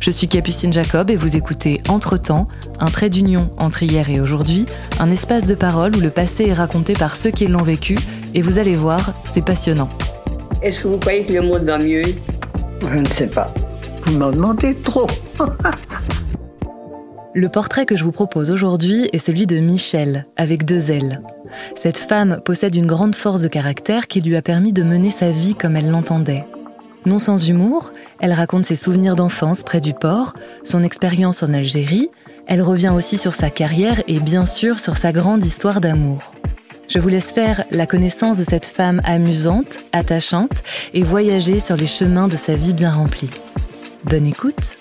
Je suis Capucine Jacob et vous écoutez Entre-temps, un trait d'union entre hier et aujourd'hui, un espace de parole où le passé est raconté par ceux qui l'ont vécu, et vous allez voir, c'est passionnant. Est-ce que vous croyez que le monde va mieux? Je ne sais pas. Vous m'en demandez trop. Le portrait que je vous propose aujourd'hui est celui de Michel, avec deux L. Cette femme possède une grande force de caractère qui lui a permis de mener sa vie comme elle l'entendait. Non sans humour, elle raconte ses souvenirs d'enfance près du port, son expérience en Algérie, elle revient aussi sur sa carrière et bien sûr sur sa grande histoire d'amour. Je vous laisse faire la connaissance de cette femme amusante, attachante et voyager sur les chemins de sa vie bien remplie. Bonne écoute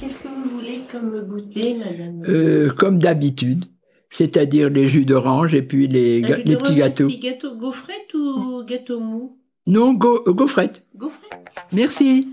Qu'est-ce que vous voulez comme goûter, madame? Euh, comme d'habitude, c'est-à-dire les jus d'orange et puis les, ga- petits gâteaux. petit gâteau gaufrette ou gâteau mou Non, go, euh, gaufrette. Gaufrette. Merci.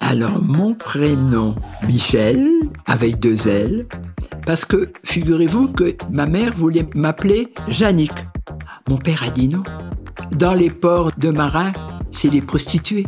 Alors, mon prénom, Michel, avec deux L, parce que figurez-vous que ma mère voulait m'appeler Jannick. Mon père a dit non. Dans les ports de marins, c'est les prostituées.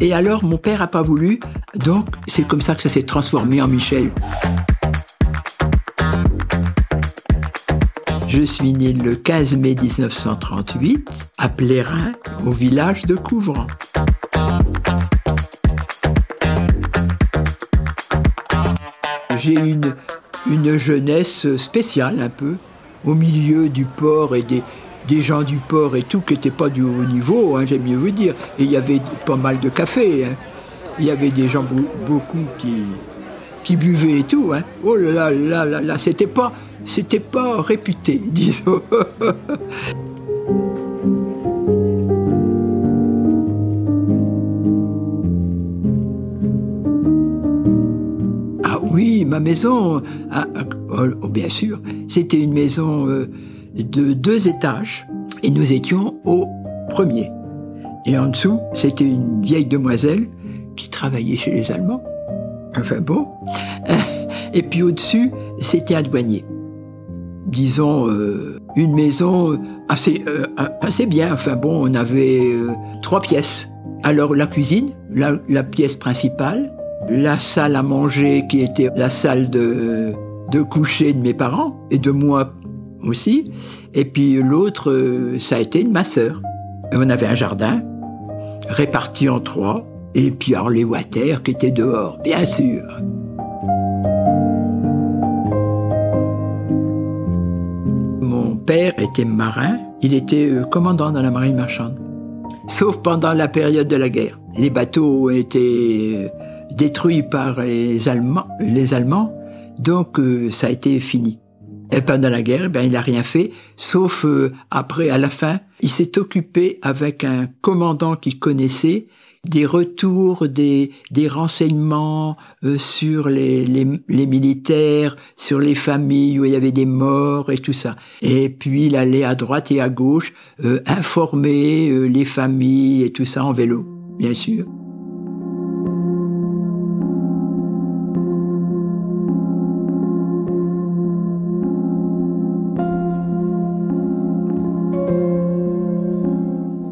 Et alors, mon père a pas voulu, donc c'est comme ça que ça s'est transformé en Michel. Je suis né le 15 mai 1938 à Plérin, au village de Couvrant. J'ai une, une jeunesse spéciale un peu, au milieu du port et des, des gens du port et tout qui n'étaient pas du haut niveau, hein, j'aime mieux vous dire. Et il y avait pas mal de café. hein. Il y avait des gens beau- beaucoup qui, qui buvaient et tout. Hein. Oh là là là là là, c'était pas, c'était pas réputé, disons. Ah oui, ma maison, ah, ah, oh, oh, bien sûr, c'était une maison euh, de deux étages et nous étions au premier. Et en dessous, c'était une vieille demoiselle qui travaillait chez les Allemands. Enfin bon. Et puis au-dessus, c'était un douanier. Disons, euh, une maison assez, euh, assez bien. Enfin bon, on avait euh, trois pièces. Alors la cuisine, la, pièce principale, la salle à manger qui était la salle de, de coucher de mes parents et de moi aussi. Et puis l'autre, euh, ça a été de ma sœur. On avait un jardin réparti en trois. Et puis alors water qui étaient dehors, bien sûr. Mon père était marin, il était euh, commandant dans la marine marchande. Sauf pendant la période de la guerre. Les bateaux ont été euh, détruits par les Allemands, les Allemands donc euh, ça a été fini. Et pendant la guerre, ben, il n'a rien fait, sauf après, à la fin, il s'est occupé avec un commandant qu'il connaissait des retours, des, des renseignements euh, sur les, les, les militaires, sur les familles où il y avait des morts et tout ça. Et puis il allait à droite et à gauche euh, informer euh, les familles et tout ça en vélo, bien sûr.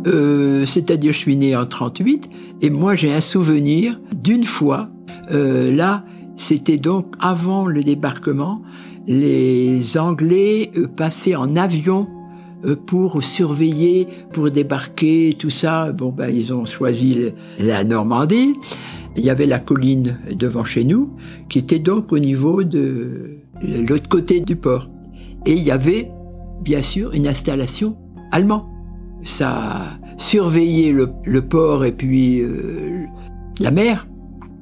Euh, c'est-à-dire je suis né en 38 et moi j'ai un souvenir d'une fois. Euh, là c'était donc avant le débarquement. Les Anglais euh, passaient en avion pour surveiller pour débarquer tout ça. Bon ben ils ont choisi la Normandie. Il y avait la colline devant chez nous qui était donc au niveau de l'autre côté du port. Et il y avait bien sûr une installation allemande ça surveillait le, port et puis euh, la mer.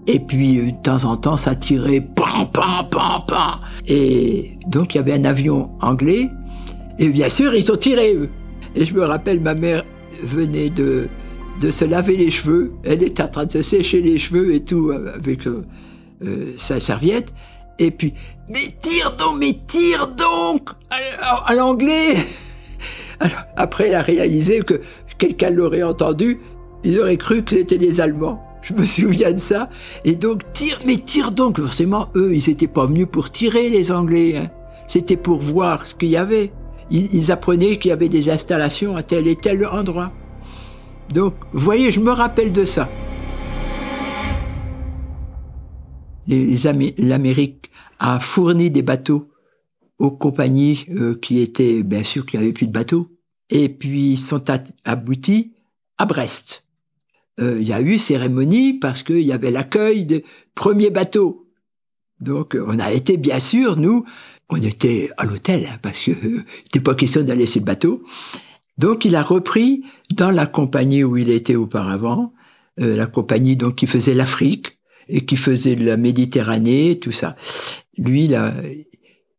Et puis, euh, de temps en temps, ça tirait pan, pan, pan, pan. Et donc, il y avait un avion anglais. Et bien sûr, ils ont tiré. Et je me rappelle, ma mère venait de, se laver les cheveux. Elle était en train de se sécher les cheveux et tout avec euh, euh, sa serviette. Et puis, mais tire donc, mais tire donc à l'anglais. Alors, après, elle a réalisé que quelqu'un l'aurait entendu, il aurait cru que c'était les Allemands. Je me souviens de ça. Et donc, tire, mais tire donc. Forcément, eux, ils n'étaient pas venus pour tirer, les Anglais. Hein. C'était pour voir ce qu'il y avait. Ils, ils apprenaient qu'il y avait des installations à tel et tel endroit. Donc, vous voyez, je me rappelle de ça. L'Amérique a fourni des bateaux aux compagnies euh, qui étaient, bien sûr, qui n'avaient plus de bateaux, et puis sont aboutis à Brest. Euh, il y a eu cérémonie parce qu'il y avait l'accueil des premiers bateaux. Donc, on a été, bien sûr, nous, on était à l'hôtel, hein, parce que euh, n'était pas question d'aller sur le bateau. Donc, il a repris dans la compagnie où il était auparavant, euh, la compagnie donc qui faisait l'Afrique et qui faisait la Méditerranée, tout ça. Lui, il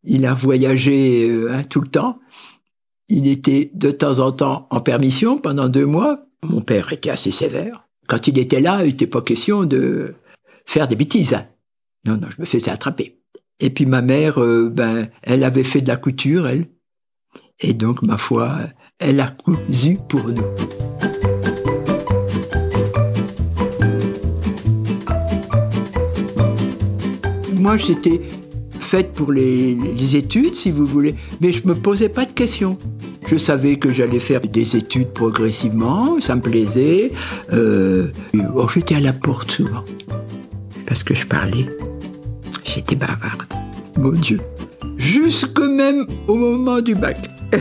il a voyagé euh, hein, tout le temps. Il était de temps en temps en permission pendant deux mois. Mon père était assez sévère. Quand il était là, il n'était pas question de faire des bêtises. Non, non, je me faisais attraper. Et puis ma mère, euh, ben, elle avait fait de la couture, elle. Et donc, ma foi, elle a cousu pour nous. Moi, j'étais faite pour les, études, si vous voulez, mais je me posais pas de questions. Je savais que j'allais faire des études progressivement, ça me plaisait. Euh, oh, j'étais à la porte souvent, parce que je parlais. J'étais bavarde. Mon Dieu. Jusque même au moment du bac.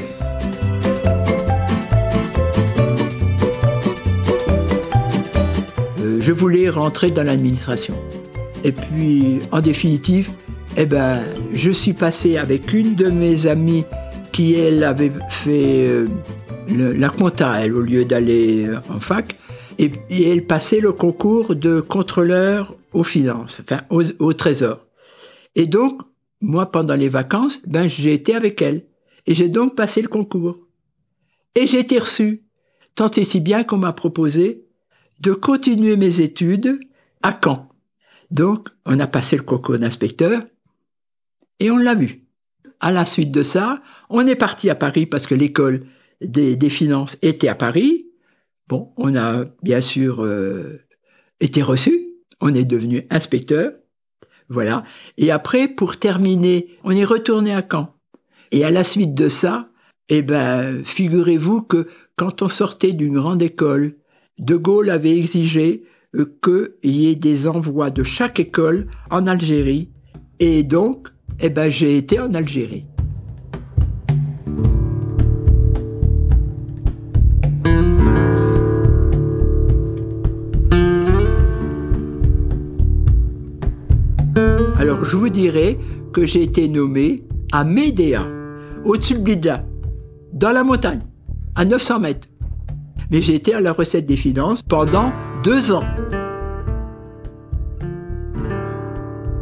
Euh, je voulais rentrer dans l'administration. Et puis, en définitive, eh ben, je suis passé avec une de mes amies qui, elle, avait fait euh, la compta, elle, au lieu d'aller euh, en fac. Et, elle passait le concours de contrôleur aux finances, enfin, au, trésor. Et donc, moi, pendant les vacances, ben, j'ai été avec elle. Et j'ai donc passé le concours. Et j'ai été reçu. Tant et si bien qu'on m'a proposé de continuer mes études à Caen. Donc, on a passé le concours d'inspecteur et on l'a vu. À la suite de ça, on est parti à Paris parce que l'école des, finances était à Paris. Bon, on a bien sûr euh, été reçu. On est devenu inspecteur. Voilà. Et après, pour terminer, on est retourné à Caen. Et à la suite de ça, eh ben, figurez-vous que quand on sortait d'une grande école, De Gaulle avait exigé euh, qu'il y ait des envois de chaque école en Algérie. Et donc, eh ben, j'ai été en Algérie. Alors, je vous dirais que j'ai été nommé à Médéa, au-dessus de Blida, dans la montagne, à 900 mètres. Mais j'ai été à la recette des finances pendant deux ans.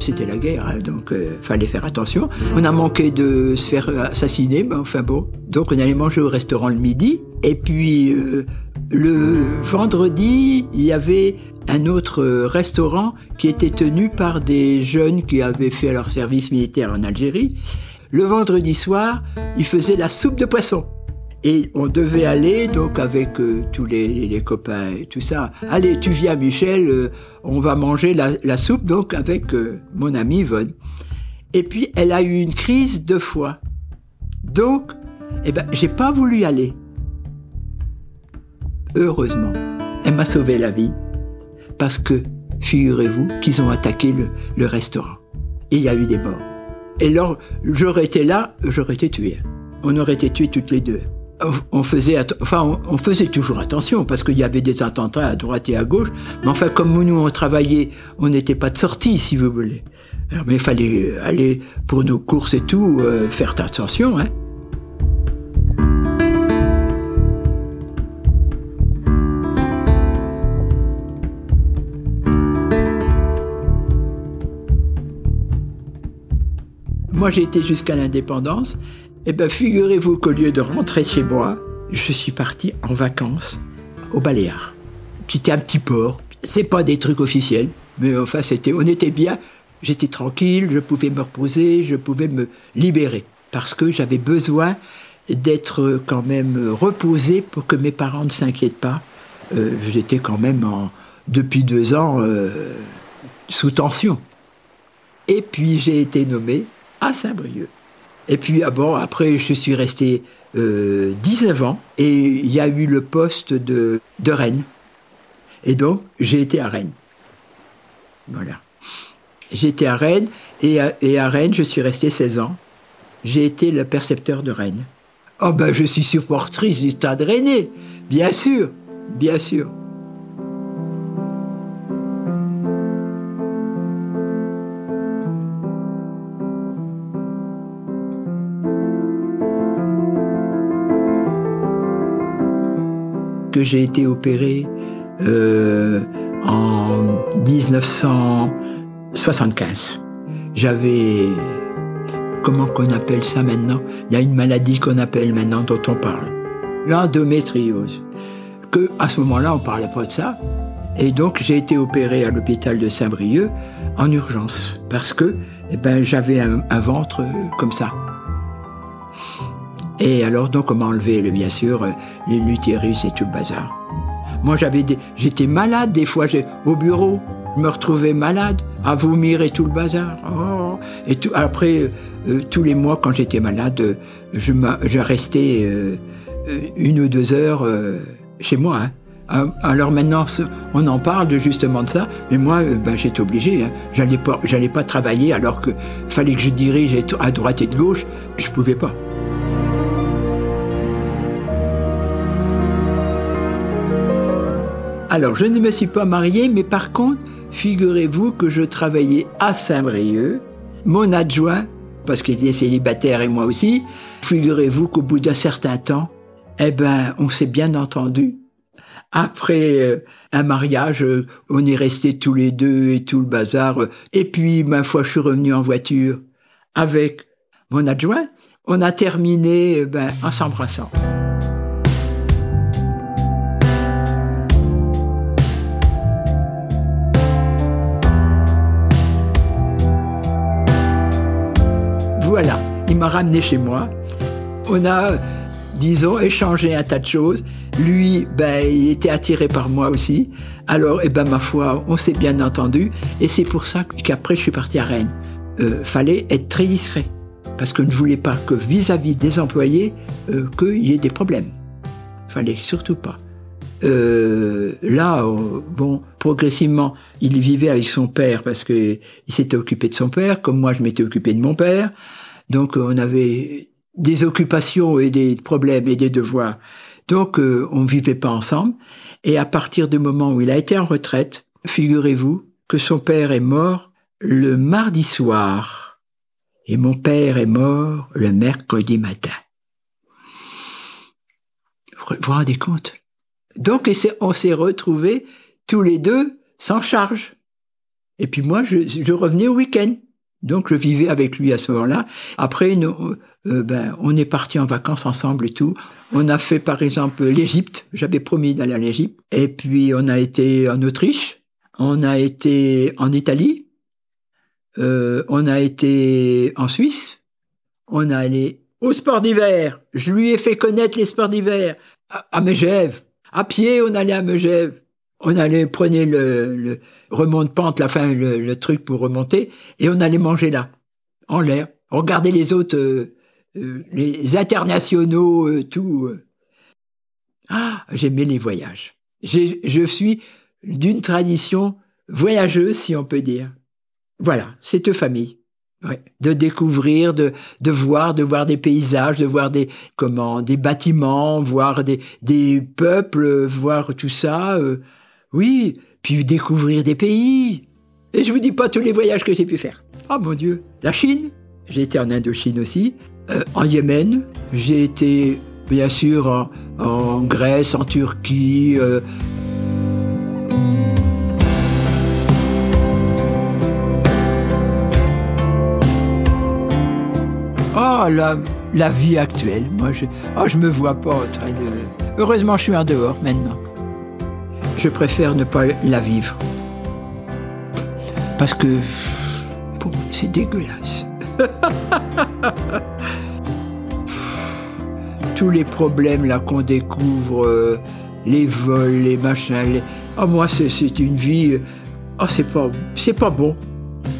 C'était la guerre, hein, donc euh, fallait faire attention. On a manqué de se faire assassiner, mais enfin bon. Donc on allait manger au restaurant le midi. Et puis euh, le vendredi, il y avait un autre restaurant qui était tenu par des jeunes qui avaient fait leur service militaire en Algérie. Le vendredi soir, ils faisaient la soupe de poisson. Et on devait aller donc avec euh, tous les, copains et tout ça. Allez, tu viens Michel, euh, on va manger la, soupe donc avec euh, mon amie Yvonne. Et puis elle a eu une crise de foie. Donc, eh ben, j'ai pas voulu aller. Heureusement, elle m'a sauvé la vie parce que figurez-vous qu'ils ont attaqué le, le restaurant et il y a eu des morts. Et alors, j'aurais été là, j'aurais été tué. On aurait été tués toutes les deux on faisait, toujours attention parce qu'il y avait des attentats à droite et à gauche. Mais enfin, comme nous on travaillait, on n'était pas de sortie, si vous voulez. Alors, mais il fallait aller pour nos courses et tout, euh, faire attention. Hein. Moi, j'ai été jusqu'à l'indépendance eh bien, figurez-vous qu'au lieu de rentrer chez moi, je suis parti en vacances au Baléares. C'était un petit port. C'est pas des trucs officiels, mais enfin, c'était, on était bien. J'étais tranquille, je pouvais me reposer, je pouvais me libérer. Parce que j'avais besoin d'être quand même reposé pour que mes parents ne s'inquiètent pas. Euh, j'étais quand même depuis deux ans euh, sous tension. Et puis j'ai été nommé à Saint-Brieuc. Et puis ah après je suis resté euh, 19 ans et il y a eu le poste de, de Rennes. Et donc j'ai été à Rennes. Voilà. J'étais à Rennes et à, et Rennes je suis resté 16 ans. J'ai été le percepteur de Rennes. Oh ben je suis supportrice du stade rennais, bien sûr, bien sûr. Que j'ai été opéré euh, en 1975. J'avais comment qu'on appelle ça maintenant? Il y a une maladie qu'on appelle maintenant dont on parle, l'endométriose. Que à ce moment-là, on parlait pas de ça. Et donc j'ai été opéré à l'hôpital de Saint-Brieuc en urgence parce que eh ben j'avais un, un ventre comme ça. Et alors, donc, on m'a enlevé, bien sûr, l'utérus et tout le bazar. Moi, j'avais j'étais malade des fois, au bureau, je me retrouvais malade, à vomir et tout le bazar. Oh. Et après, euh, tous les mois, quand j'étais malade, je, je restais euh, une ou deux heures euh, chez moi. Hein. Alors maintenant, on en parle justement de ça, mais moi, ben, j'étais obligé. Hein. J'allais pas, j'allais pas travailler alors que fallait que je dirige à droite et de gauche. Je pouvais pas. Alors, je ne me suis pas marié, mais par contre, figurez-vous que je travaillais à Saint-Brieuc. Mon adjoint, parce qu'il était célibataire et moi aussi, figurez-vous qu'au bout d'un certain temps, eh ben, on s'est bien entendu. Après euh, un mariage, euh, on est restés tous les deux et tout le bazar. Et puis, ma foi, je suis revenu en voiture avec mon adjoint. On a terminé eh ben, en s'embrassant. Il m'a ramené chez moi. On a, disons, échangé un tas de choses. Lui, ben, il était attiré par moi aussi. Alors, eh ben, ma foi, on s'est bien entendu. Et c'est pour ça qu'après, je suis parti à Rennes. Euh, fallait être très discret. Parce que je ne voulais pas que vis-à-vis des employés, euh, qu'il y ait des problèmes. Fallait surtout pas. Euh, là, bon, progressivement, il vivait avec son père parce que il s'était occupé de son père, comme moi je m'étais occupé de mon père. Donc on avait des occupations et des problèmes et des devoirs. Donc euh, on vivait pas ensemble. Et à partir du moment où il a été en retraite, figurez-vous que son père est mort le mardi soir et mon père est mort le mercredi matin. Vous vous rendez compte? Donc on s'est retrouvés tous les deux sans charge. Et puis moi, je revenais au week-end. Donc je vivais avec lui à ce moment-là. Après, nous, euh, ben, on est parti en vacances ensemble et tout. On a fait par exemple l'Égypte. J'avais promis d'aller à l'Égypte. Et puis on a été en Autriche. On a été en Italie. Euh, on a été en Suisse. On a allé au sport d'hiver. Je lui ai fait connaître les sports d'hiver à, à Megève. À pied, on allait à Megève on allait prenait le, le remonte pente, la fin le, le, truc pour remonter, et on allait manger là, en l'air. Regarder les autres, euh, euh, les internationaux, euh, tout. Ah, j'aimais les voyages. Je suis d'une tradition voyageuse, si on peut dire. Voilà, cette famille. Ouais. De découvrir, de, de voir, de voir des paysages, de voir des comment, des bâtiments, voir des, des peuples, voir tout ça. Oui, puis découvrir des pays. Et je vous dis pas tous les voyages que j'ai pu faire. Oh mon Dieu, la Chine, j'ai été en Indochine aussi, euh, en Yémen, j'ai été bien sûr en, Grèce, en Turquie. Euh. Oh, la, la vie actuelle, moi je, oh, je me vois pas en train de... Heureusement, je suis en dehors maintenant je préfère ne pas la vivre. Parce que c'est dégueulasse. Tous les problèmes là qu'on découvre, euh, les vols, les machins, les... Oh, moi c'est une vie, c'est pas, c'est pas bon.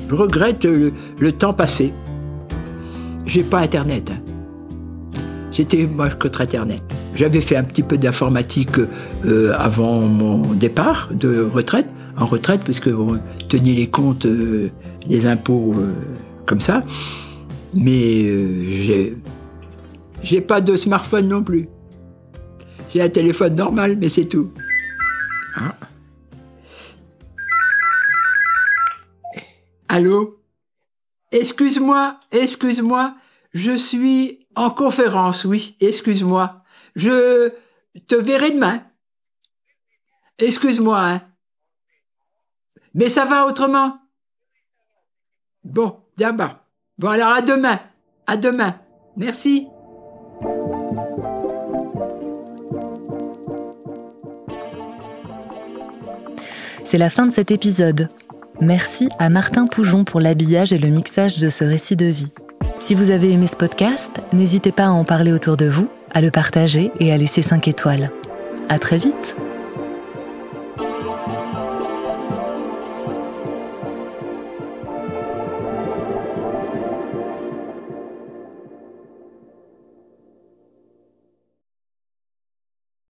Je regrette le, temps passé. J'ai pas internet. Hein. J'étais moi contre internet. J'avais fait un petit peu d'informatique euh, avant mon départ de retraite, en retraite, parce que tenir les comptes, euh, les impôts comme ça. Mais j'ai j'ai pas de smartphone non plus. J'ai un téléphone normal, mais c'est tout. Ah. Allô? Excuse-moi, excuse-moi, je suis en conférence, oui, excuse-moi. Je te verrai demain. Excuse-moi, hein. Mais ça va autrement Bon, bien bas. Bon alors à demain. À demain. Merci. C'est la fin de cet épisode. Merci à Martin Poujon pour l'habillage et le mixage de ce récit de vie. Si vous avez aimé ce podcast, n'hésitez pas à en parler autour de vous, à le partager et à laisser 5 étoiles. À très vite!